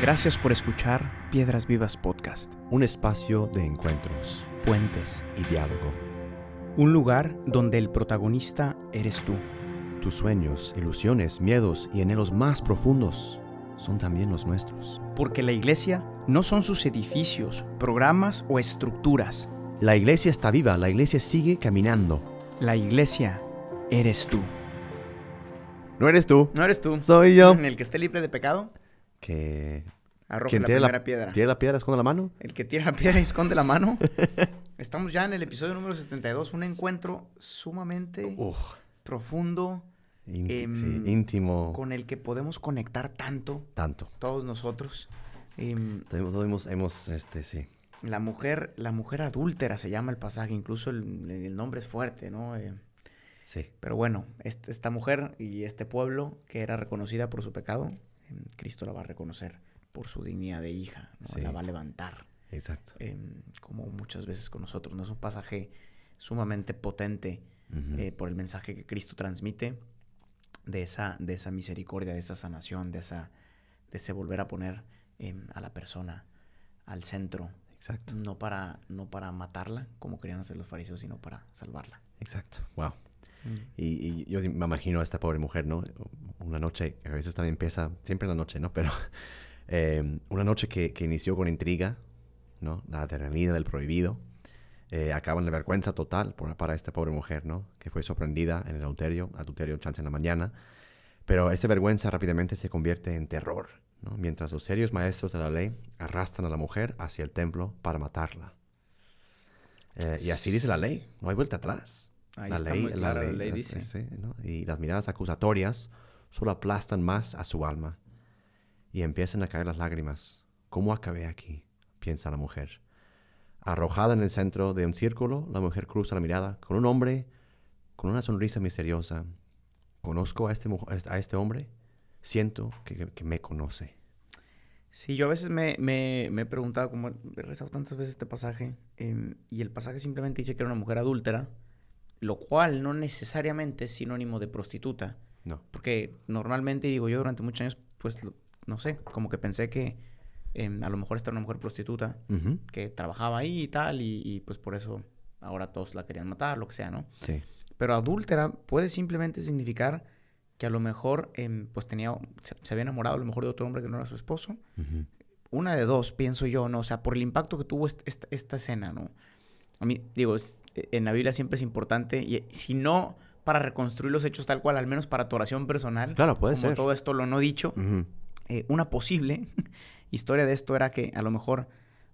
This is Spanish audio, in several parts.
Gracias por escuchar Piedras Vivas Podcast, Un espacio de encuentros Puentes, y diálogo. un lugar donde el protagonista eres tú. Tus sueños, ilusiones, miedos y anhelos más profundos son también los nuestros. Porque la iglesia no son sus edificios, programas o estructuras. La iglesia está viva, la iglesia sigue caminando. La iglesia eres tú. ¿No eres tú? ¿No eres tú? Soy yo. El que esté libre de pecado, Que... ¿Quién la tiene primera la, piedra. ¿Tiene la piedra? ¿Esconde la mano? El que tira la piedra y esconde la mano. Estamos ya en el episodio número 72, un encuentro sumamente Uf. profundo Inti- Em, sí, íntimo. con el que podemos conectar tanto Tanto. todos nosotros. Em, Todos hemos, hemos, este, sí. la mujer, la mujer adúltera se llama el pasaje, incluso el, el nombre es fuerte, ¿no? Eh, Sí. pero bueno, este- esta mujer y este pueblo que era reconocida por su pecado, Cristo la va a reconocer por su dignidad de hija, ¿no? Sí. la va a levantar, Exacto. em, como muchas veces con nosotros. No es un pasaje sumamente potente eh, por el mensaje que Cristo transmite de esa, de esa misericordia, de esa sanación, de, esa, de ese volver a poner em, a la persona al centro, Exacto. no para, no para matarla, como querían hacer los fariseos, sino para salvarla. Exacto. Wow. Y, yo me imagino a esta pobre mujer, ¿no? Una noche, a veces también empieza, siempre en la noche, ¿no? Pero eh, una noche que, inició con intriga, ¿no? La adrenalina del prohibido, eh, acaba en la vergüenza total para esta pobre mujer, ¿no? Que fue sorprendida en el adulterio, adulterio chance en la mañana. Pero esta vergüenza rápidamente se convierte en terror, ¿no? Mientras los serios maestros de la ley arrastran a la mujer hacia el templo para matarla. Eh, y así dice la ley, no hay vuelta atrás Ahí la está ley, muy clara, la ley, dice. Y las miradas acusatorias solo aplastan más a su alma. Y empiezan a caer las lágrimas. ¿Cómo acabé aquí? Piensa la mujer. Arrojada en el centro de un círculo, la mujer cruza la mirada con un hombre con una sonrisa misteriosa. ¿Conozco a este, mu- a este hombre? Siento que, que- que me conoce. Sí, yo a veces me, me- me he preguntado, como he rezado tantas veces este pasaje, em, y el pasaje simplemente dice que era una mujer adúltera, lo cual no necesariamente es sinónimo de prostituta. No. Porque normalmente, digo yo, durante muchos años, pues, no sé, como que pensé que em, a lo mejor esta era una mujer prostituta que trabajaba ahí y tal, y, y, pues por eso ahora todos la querían matar, lo que sea, ¿no? Sí. Pero adúltera puede simplemente significar que a lo mejor, em, pues tenía, se, se había enamorado a lo mejor de otro hombre que no era su esposo. Una de dos, pienso yo, ¿no? O sea, por el impacto que tuvo est- esta, esta escena, ¿no? A mí, digo, es- en la Biblia siempre es importante, y si no para reconstruir los hechos tal cual, al menos para tu oración personal. Claro, puede como ser. todo esto lo no dicho, eh, una posible historia de esto era que a lo mejor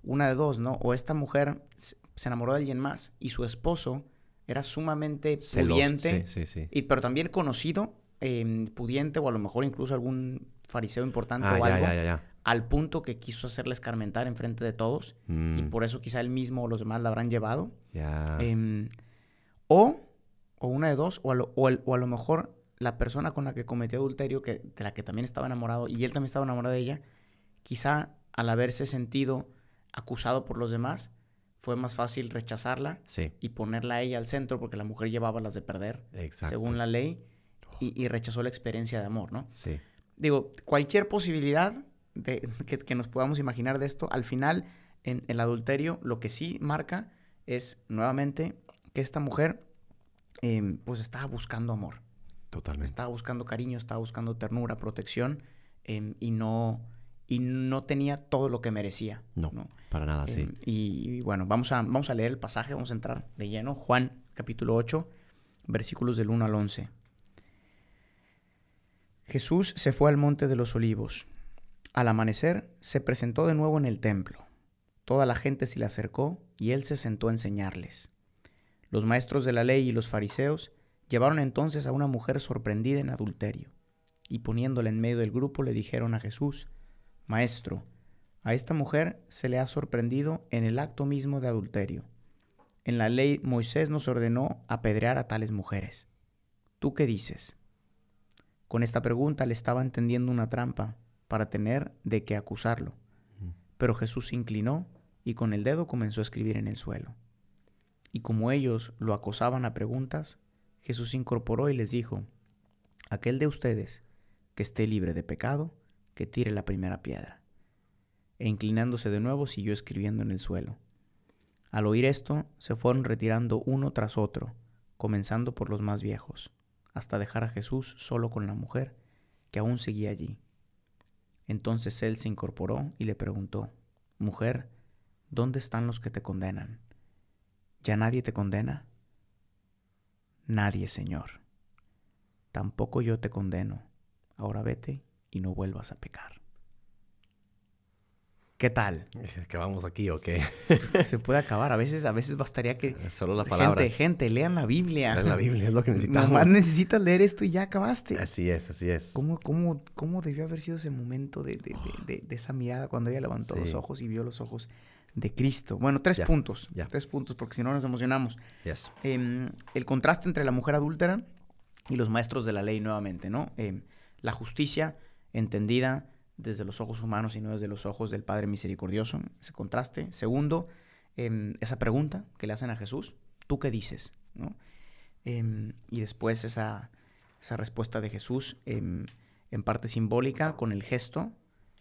una de dos, ¿no? O esta mujer se enamoró de alguien más y su esposo era sumamente Celoso, pudiente, Sí, sí, sí. y, pero también conocido, eh, pudiente o a lo mejor incluso algún fariseo importante Ah, o algo, ya, ya, ya. Al punto que quiso hacerle escarmentar enfrente de todos y Mm, por eso quizá él mismo o los demás la habrán llevado. Em, o, o una de dos, o a, lo, o el- o a lo mejor la persona con la que cometió adulterio, que, de la que también estaba enamorado, y él también estaba enamorado de ella, quizá al haberse sentido acusado por los demás, fue más fácil rechazarla sí, y ponerla a ella al centro, porque la mujer llevaba las de perder, exacto. según la ley, y, y rechazó la experiencia de amor, ¿no? Sí. Digo, cualquier posibilidad de, que, que nos podamos imaginar de esto, al final, en el adulterio, lo que sí marca es nuevamente que esta mujer, em, pues estaba buscando amor, Totalmente. estaba buscando cariño, estaba buscando ternura, protección, em, y no y no tenía todo lo que merecía. No, para nada, sí. Em, y, y bueno, vamos a, vamos a leer el pasaje, vamos a entrar de lleno. Juan, capítulo 8, versículos del 1 al 11. Jesús se fue al monte de los olivos. Al amanecer se presentó de nuevo en el templo. Toda la gente se le acercó y él se sentó a enseñarles. Los maestros de la ley y los fariseos llevaron entonces a una mujer sorprendida en adulterio, y poniéndola en medio del grupo le dijeron a Jesús, Maestro, a esta mujer se le ha sorprendido en el acto mismo de adulterio. En la ley Moisés nos ordenó apedrear a tales mujeres. ¿Tú qué dices? Con esta pregunta le estaba entendiendo una trampa para tener de qué acusarlo. Pero Jesús se inclinó y con el dedo comenzó a escribir en el suelo. Y como ellos lo acosaban a preguntas, Jesús se incorporó y les dijo, Aquel de ustedes que esté libre de pecado, que tire la primera piedra. e inclinándose de nuevo siguió escribiendo en el suelo. Al oír esto, se fueron retirando uno tras otro, comenzando por los más viejos, hasta dejar a Jesús solo con la mujer, que aún seguía allí. Entonces él se incorporó y le preguntó, Mujer, ¿dónde están los que te condenan? ¿Ya nadie te condena? Nadie, Señor. Tampoco yo te condeno. Ahora vete y no vuelvas a pecar. ¿Qué tal? ¿Que vamos aquí o qué? Se puede acabar. A veces, a veces bastaría que... Solo la palabra. Gente, gente, lean la Biblia. Lean la Biblia, es lo que necesitamos. Nomás necesitas leer esto y ya acabaste. Así es, así es. ¿Cómo, cómo, cómo debió haber sido ese momento de, de, de, de esa mirada cuando ella levantó los ojos y vio los ojos de Cristo? Bueno, tres puntos. Ya. Tres puntos, porque si no nos emocionamos. Yes. Eh, el contraste entre la mujer adúltera y los maestros de la ley nuevamente, ¿no? Eh, la justicia entendida desde los ojos humanos y no desde los ojos del Padre Misericordioso, ese contraste. Segundo, eh, esa pregunta que le hacen a Jesús, ¿tú qué dices? ¿no? Eh, y después esa, esa, respuesta de Jesús em, en parte simbólica con el gesto,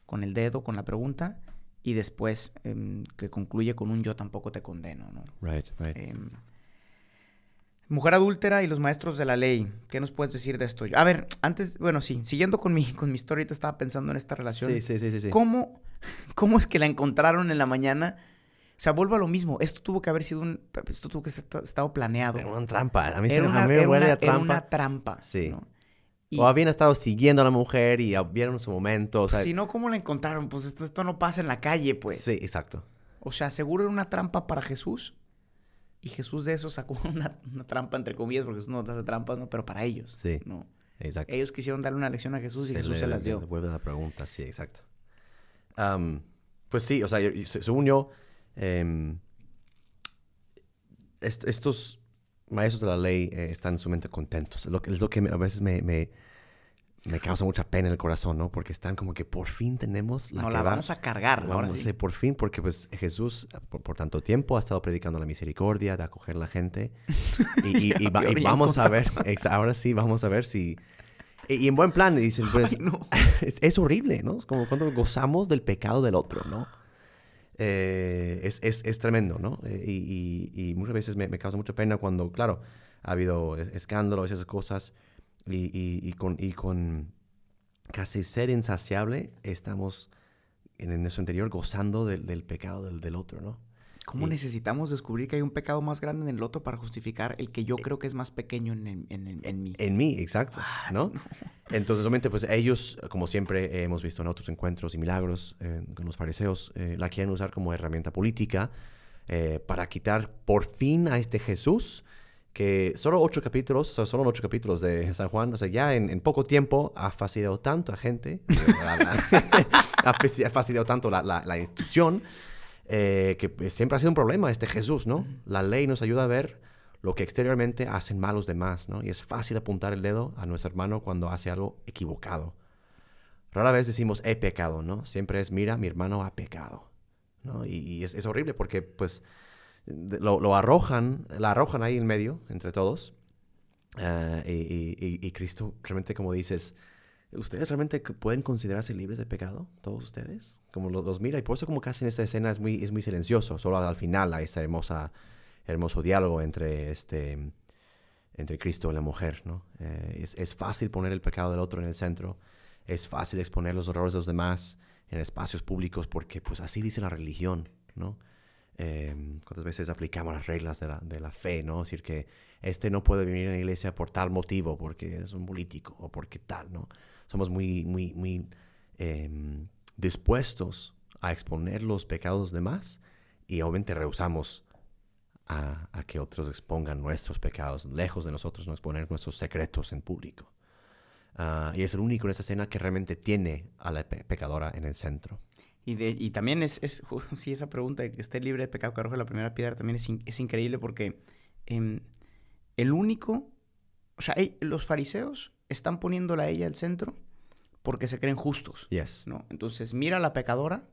con el dedo, con la pregunta, y después em, que concluye con un yo tampoco te condeno. ¿no? Right, right. Mujer adúltera y los maestros de la ley. ¿Qué nos puedes decir de esto? A ver, antes, bueno, sí, siguiendo con mi, con mi historia, te estaba pensando en esta relación. Sí, sí, sí, sí. ¿Cómo, ¿Cómo es que la encontraron en la mañana? O sea, vuelvo a lo mismo. Esto tuvo que haber sido un... Esto tuvo que haber estado planeado. Era una trampa. A mí se me huele a trampa. Era una trampa. Sí. o habían estado siguiendo a la mujer y vieron su momento. O sea, si no, ¿cómo la encontraron? Pues esto, esto no pasa en la calle, pues. Sí, exacto. O sea, seguro era una trampa para Jesús. Y Jesús de eso sacó una, trampa, entre comillas, porque Jesús no hace trampas, ¿no? Pero para ellos. Sí. ¿no? Exacto. Ellos quisieron darle una lección a Jesús y Jesús se las dio. Devuelve la pregunta, sí, exacto. pues sí, o sea, según yo, em, estos maestros de la ley eh, están sumamente contentos. Es lo, es lo que a veces me, me causa mucha pena en el corazón, ¿no? Porque están como que por fin tenemos la no, la vamos a cargar. Vamos a por fin, porque pues Jesús por, tanto tiempo ha estado predicando la misericordia, de acoger a la gente. Y, vamos a ver, ahora sí, vamos a ver si... Y, en buen plan, dicen, pues, no. es, horrible, ¿no? Es como cuando gozamos del pecado del otro, ¿no? Eh, es, es, es, tremendo, ¿no? Eh, y, muchas veces me, me, causa mucha pena cuando, claro, ha habido escándalos y esas cosas y, y, con, y con casi ser insaciable, estamos en nuestro interior gozando del, del pecado del, del, otro, ¿no? ¿Cómo necesitamos descubrir que hay un pecado más grande en el otro para justificar el que yo creo que es más pequeño en, en, en, en mí? En mí, exacto, ah, ¿no? Entonces, obviamente, pues ellos, como siempre hemos visto en otros encuentros y milagros eh, con los fariseos, eh, la quieren usar como herramienta política eh, para quitar por fin a este Jesús que solo ocho capítulos, solo ocho capítulos de San Juan, o sea, ya en, poco tiempo ha facilitado tanto a gente, ha facilitado tanto la, la, institución, eh, que siempre ha sido un problema este Jesús, ¿no? La ley nos ayuda a ver lo que exteriormente hacen mal los demás, ¿no? Y es fácil apuntar el dedo a nuestro hermano cuando hace algo equivocado. Rara vez decimos he pecado, ¿no? Siempre es mira, mi hermano ha pecado, ¿no? Y, es, es horrible porque, pues, lo, arrojan, la arrojan ahí en medio, entre todos. Eh, y, Cristo realmente, como dices, ¿ustedes realmente pueden considerarse libres de pecado? ¿Todos ustedes? Como los, mira, y por eso como casi en esta escena es muy, es muy silencioso. Solo al final hay este hermosa, hermoso diálogo entre, este, entre Cristo y la mujer, ¿no? Eh, es, es, fácil poner el pecado del otro en el centro. Es fácil exponer los errores de los demás en espacios públicos porque pues así dice la religión, ¿no? Eh, cuántas veces aplicamos las reglas de la, de la, fe, ¿no? Es decir, que este no puede venir a la iglesia por tal motivo, porque es un político o porque tal, ¿no? Somos muy, muy, muy em, dispuestos a exponer los pecados de demás y obviamente rehusamos a, a, que otros expongan nuestros pecados, lejos de nosotros, no exponer nuestros secretos en público. Uh, y es el único en esta escena que realmente tiene a la pecadora en el centro. Y, de, y también es, es, sí, esa pregunta de que esté libre de pecado que arroje la primera piedra también es, es increíble porque eh, el único, o sea, los fariseos están poniéndola a ella al centro porque se creen justos. Yes. ¿no? Entonces, mira a la pecadora,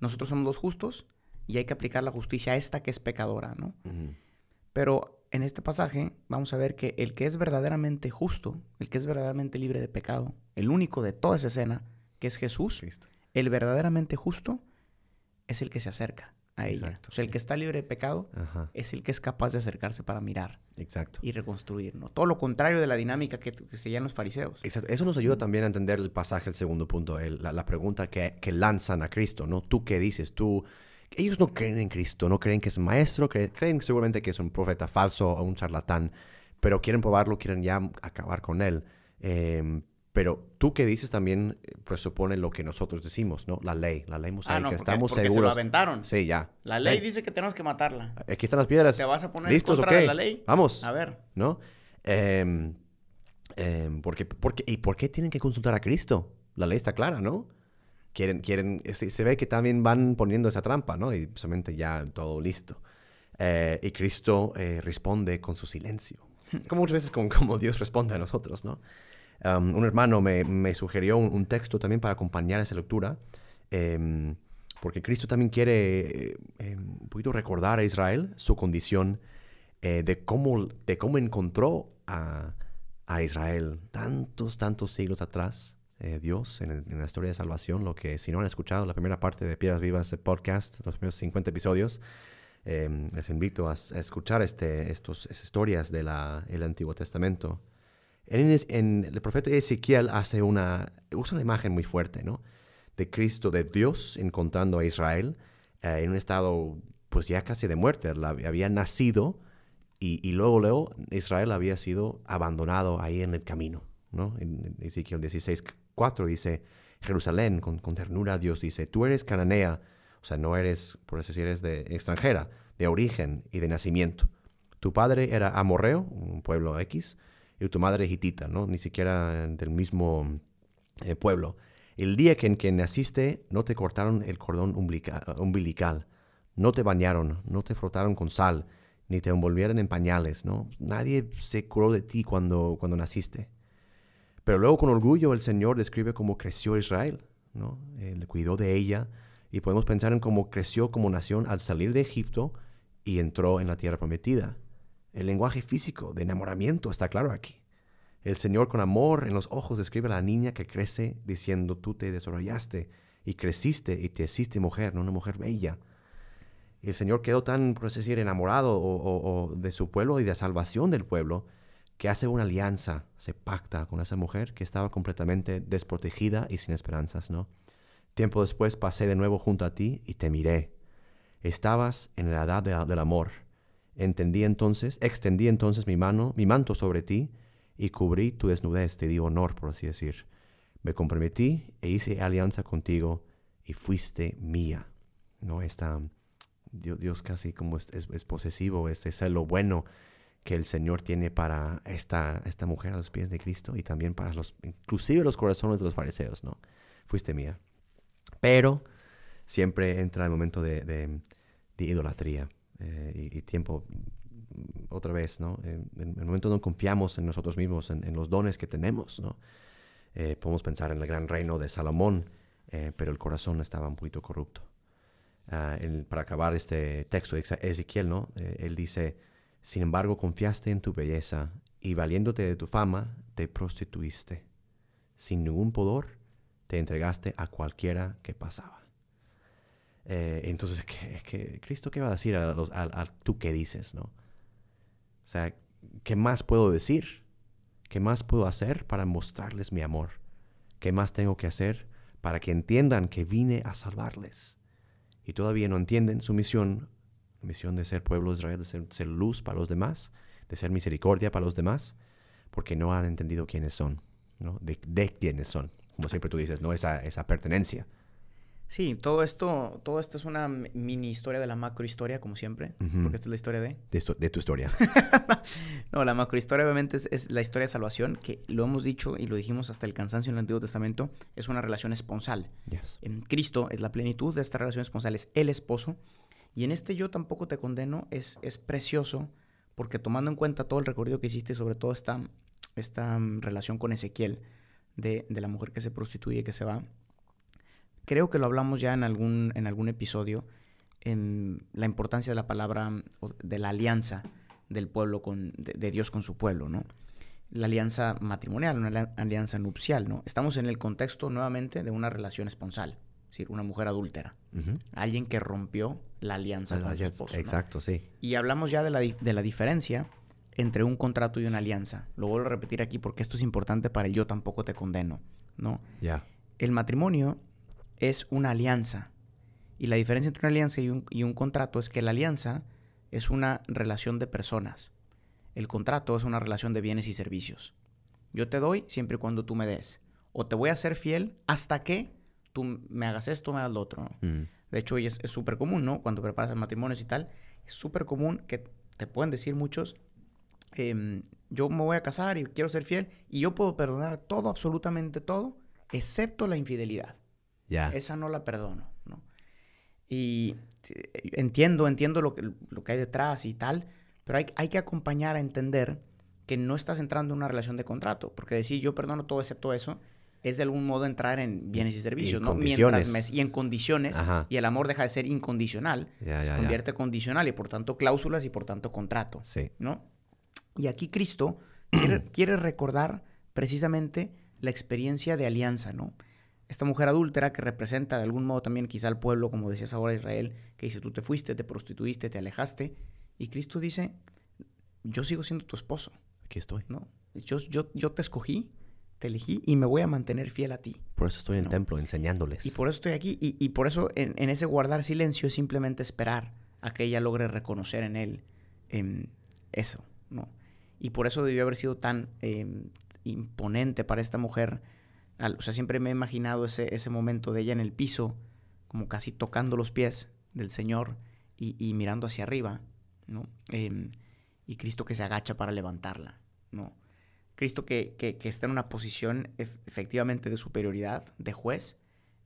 nosotros somos los justos y hay que aplicar la justicia a esta que es pecadora, ¿no? Pero en este pasaje vamos a ver que el que es verdaderamente justo, el que es verdaderamente libre de pecado, el único de toda esa escena, que es Jesús, el verdaderamente justo es el que se acerca a ella. Exacto, o sea, el que está libre de pecado Ajá. es el que es capaz de acercarse para mirar Exacto. y reconstruir, ¿no? Todo lo contrario de la dinámica que, que seguían los fariseos. Exacto. Eso nos ayuda también a entender el pasaje, el segundo punto, el- la, la pregunta que, que lanzan a Cristo, ¿no? ¿Tú qué dices? Tú, ellos no creen en Cristo, no creen que es maestro, cre- creen seguramente que es un profeta falso o un charlatán, pero quieren probarlo, quieren ya acabar con él. Em, pero tú que dices también eh, presupone lo que nosotros decimos, ¿no? La ley, la ley mosaica. Ah, no, porque, Estamos porque se lo seguros. aventaron. Sí, ya. La ley dice que tenemos que matarla. Aquí están las piedras. ¿Te vas a poner ¿Listos contra de qué? la ley? Vamos. A ver. ¿no? Em, em, porque, porque, ¿Y por qué tienen que consultar a Cristo? La ley está clara, ¿no? Quieren, quieren, este, se ve que también van poniendo esa trampa, ¿no? Y solamente ya todo listo. Eh, y Cristo eh, responde con su silencio. Como muchas veces como, como Dios responde a nosotros, ¿no? Um, un hermano me, me sugirió un, un texto también para acompañar esa lectura, em, porque Cristo también quiere eh, em, un poquito recordar a Israel su condición eh, de, cómo, de cómo encontró a, a Israel tantos, tantos siglos atrás. eh, Dios en, en la historia de salvación, lo que si no han escuchado la primera parte de Piedras Vivas, el podcast, los primeros 50 episodios, eh, les invito a, a escuchar este, estos, estas historias del Antiguo Testamento. En, en el profeta Ezequiel hace una, usa una imagen muy fuerte, ¿no? De Cristo, de Dios encontrando a Israel eh, en un estado, pues ya casi de muerte. La- había nacido y, y luego, luego Israel había sido abandonado ahí en el camino, ¿no? En, en Ezequiel 16, 4 dice, Jerusalén, con, con ternura Dios, dice, tú eres cananea, o sea, no eres, por así decir, eres de extranjera, de origen y de nacimiento. Tu padre era amorreo, un pueblo X, y tu madre hitita, ¿no? Ni siquiera del mismo eh, pueblo. El día que en que naciste no te cortaron el cordón umbilica- umbilical, no te bañaron, no te frotaron con sal, ni te envolvieron en pañales, ¿no? Nadie se curó de ti cuando, cuando naciste. Pero luego con orgullo el Señor describe cómo creció Israel, ¿no? Él cuidó de ella y podemos pensar en cómo creció como nación al salir de Egipto y entró en la tierra prometida. El lenguaje físico de enamoramiento está claro aquí. El Señor con amor en los ojos describe a la niña que crece diciendo tú te desarrollaste y creciste y te hiciste mujer, no una mujer bella. El Señor quedó tan, por así decir, enamorado o, de su pueblo y de la salvación del pueblo que hace una alianza, se pacta con esa mujer que estaba completamente desprotegida y sin esperanzas, ¿no? Tiempo después pasé de nuevo junto a ti y te miré. Estabas en la edad de- del amor. Entendí entonces, extendí entonces mi mano, mi manto sobre ti y cubrí tu desnudez, te di honor, por así decir. Me comprometí e hice alianza contigo y fuiste mía. ¿No? Esta, Dios, Dios casi como es, es- es posesivo, este celo bueno que el Señor tiene para esta, esta mujer a los pies de Cristo y también para los, inclusive los corazones de los fariseos, ¿no? Fuiste mía. Pero siempre entra el momento de, idolatría eh, y, tiempo, mm, otra vez, ¿no? En, el momento donde confiamos en nosotros mismos, en, los dones que tenemos, ¿no? Eh, podemos pensar en el gran reino de Salomón, eh, pero el corazón estaba un poquito corrupto. Ah, para acabar este texto de Ezequiel, ¿no? Él dice, sin embargo, confiaste en tu belleza y valiéndote de tu fama, te prostituiste. Sin ningún pudor, te entregaste a cualquiera que pasaba. Eh, entonces, ¿qué, qué- Cristo qué va a decir a, los, a- tú qué dices, no? O sea, ¿qué más puedo decir? ¿Qué más puedo hacer para mostrarles mi amor? ¿Qué más tengo que hacer para que entiendan que vine a salvarles? Y todavía no entienden su misión, misión de ser pueblo de Israel, de ser, ser luz para los demás, de ser misericordia para los demás, porque no han entendido quiénes son, ¿no? De, de quiénes son. Como siempre tú dices, ¿no? Esa, esa pertenencia. Sí, todo esto, todo esto es una mini historia de la macrohistoria, como siempre, Ujú. porque esta es la historia de... De, esto- de tu historia. No, la macrohistoria obviamente es, es la historia de salvación, que lo hemos dicho y lo dijimos hasta el cansancio en el Antiguo Testamento, es una relación esponsal. Yes. En Cristo es la plenitud de esta relación esponsal, es el esposo. Y en este yo tampoco te condeno, es, es precioso, porque tomando en cuenta todo el recorrido que hiciste, sobre todo esta, esta relación con Ezequiel, de, de la mujer que se prostituye que se va, creo que lo hablamos ya en algún, en algún episodio, en la importancia de la palabra, de la alianza del pueblo con, de, de Dios con su pueblo, ¿no? La alianza matrimonial, una ali- alianza nupcial, ¿no? Estamos en el contexto nuevamente de una relación esponsal. es decir, una mujer adúltera, alguien que rompió la alianza Ah, con su esposo. ¿no? Exacto, sí. Y hablamos ya de la, de la diferencia entre un contrato y una alianza. Lo vuelvo a repetir aquí porque esto es importante para el yo tampoco te condeno, ¿no? Ya. El matrimonio es una alianza. Y la diferencia entre una alianza y un, y un contrato es que la alianza es una relación de personas. El contrato es una relación de bienes y servicios. Yo te doy siempre y cuando tú me des. O te voy a ser fiel hasta que tú me hagas esto, me hagas lo otro. ¿no? Mm. De hecho, es súper común, ¿no? Cuando preparas matrimonios y tal, es súper común que te pueden decir muchos, em, yo me voy a casar y quiero ser fiel y yo puedo perdonar todo, absolutamente todo, excepto la infidelidad. Ya. Esa no la perdono, ¿no? Y eh, entiendo, entiendo lo que, lo que hay detrás y tal, pero hay, hay que acompañar a entender que no estás entrando en una relación de contrato, porque decir yo perdono todo excepto eso es de algún modo entrar en bienes y servicios, en ¿no? Mientras me- y en condiciones, Ajá. y el amor deja de ser incondicional, Ya, se ya, convierte condicional y por tanto cláusulas y por tanto contrato. Sí. ¿no? Y aquí Cristo quiere, quiere recordar precisamente la experiencia de alianza, ¿no? Esta mujer adúltera que representa de algún modo también quizá al pueblo, como decías ahora Israel, que dice, tú te fuiste, te prostituiste, te alejaste, y Cristo dice, yo sigo siendo tu esposo, Aquí estoy. ¿no? Yo, yo, yo te escogí, te elegí y me voy a mantener fiel a ti. Por eso estoy en el templo enseñándoles. Y por eso estoy aquí. Y, y por eso en, en ese guardar silencio es simplemente esperar a que ella logre reconocer en él em, eso, ¿no? Y por eso debió haber sido tan em, imponente para esta mujer. O sea, siempre me he imaginado ese, ese momento de ella en el piso, como casi tocando los pies del Señor y, y mirando hacia arriba, ¿no? Em, y Cristo que se agacha para levantarla, ¿no? Cristo que, que- que está en una posición ef- efectivamente de superioridad, de juez,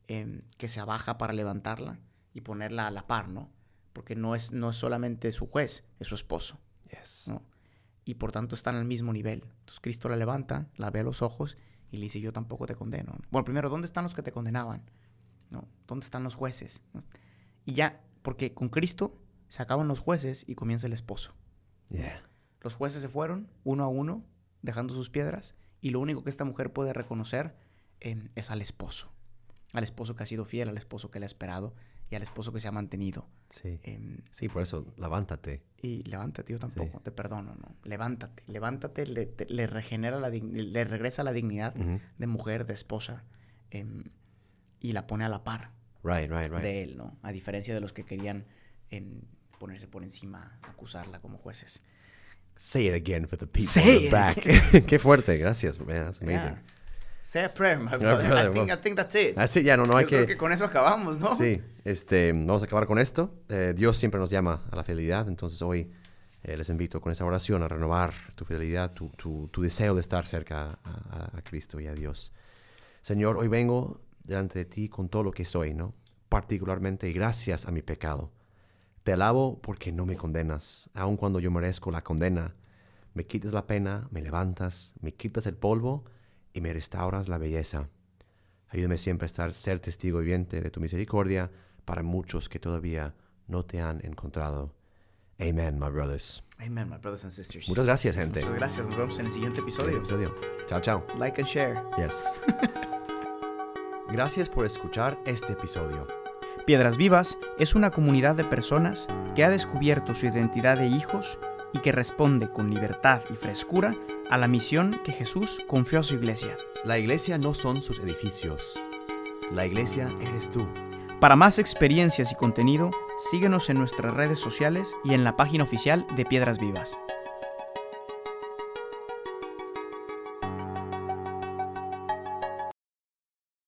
em, que se abaja para levantarla y ponerla a la par, ¿no? Porque no es, no es solamente su juez, es su esposo, Yes. ¿no? Y por tanto están al mismo nivel. Entonces Cristo la levanta, la ve a los ojos y le dice, yo tampoco te condeno. Bueno, primero, ¿dónde están los que te condenaban? ¿No? ¿Dónde están los jueces? ¿No? Y ya, porque con Cristo se acaban los jueces y comienza el esposo. Yeah. Los jueces se fueron uno a uno, dejando sus piedras, y lo único que esta mujer puede reconocer em, es al esposo. Al esposo que ha sido fiel, al esposo que le ha esperado y al esposo que se ha mantenido. Sí. Em, Sí, por eso, levántate. y levántate, yo tampoco, te perdono, ¿no? Levántate, levántate, le, te- le regenera la le regresa la dignidad de mujer, de esposa, em, y la pone a la par Right, right, right. de él, ¿no? A diferencia de los que querían em, ponerse por encima, acusarla como jueces. Say it again for the people Say in the back. Qué fuerte, gracias, man. That's amazing. Yeah. Say a prayer, my brother. brother, I, think, I think that's it. Así ya, no, no hay Yo creo que... que con eso acabamos, ¿no? Sí, este, vamos a acabar con esto. Eh, Dios siempre nos llama a la fidelidad, entonces hoy eh, les invito con esa oración a renovar tu fidelidad, tu, tu- tu deseo de estar cerca a, a- a Cristo y a Dios. Señor, hoy vengo delante de ti con todo lo que soy, ¿no? Particularmente y gracias a mi pecado. Te alabo porque no me condenas, aun cuando yo merezco la condena. Me quitas la pena, me levantas, me quitas el polvo y me restauras la belleza. Ayúdame siempre a estar, ser testigo viviente de tu misericordia para muchos que todavía no te han encontrado. Amen, my brothers. Amen, my brothers and sisters. Muchas gracias, gente. Muchas gracias. Nos vemos en el siguiente episodio. episodio. Chao, chao. Like and share. Yes. Gracias por escuchar este episodio. Piedras Vivas es una comunidad de personas que ha descubierto su identidad de hijos y que responde con libertad y frescura a la misión que Jesús confió a su iglesia. La iglesia no son sus edificios. La iglesia eres tú. Para más experiencias y contenido, síguenos en nuestras redes sociales y en la página oficial de Piedras Vivas.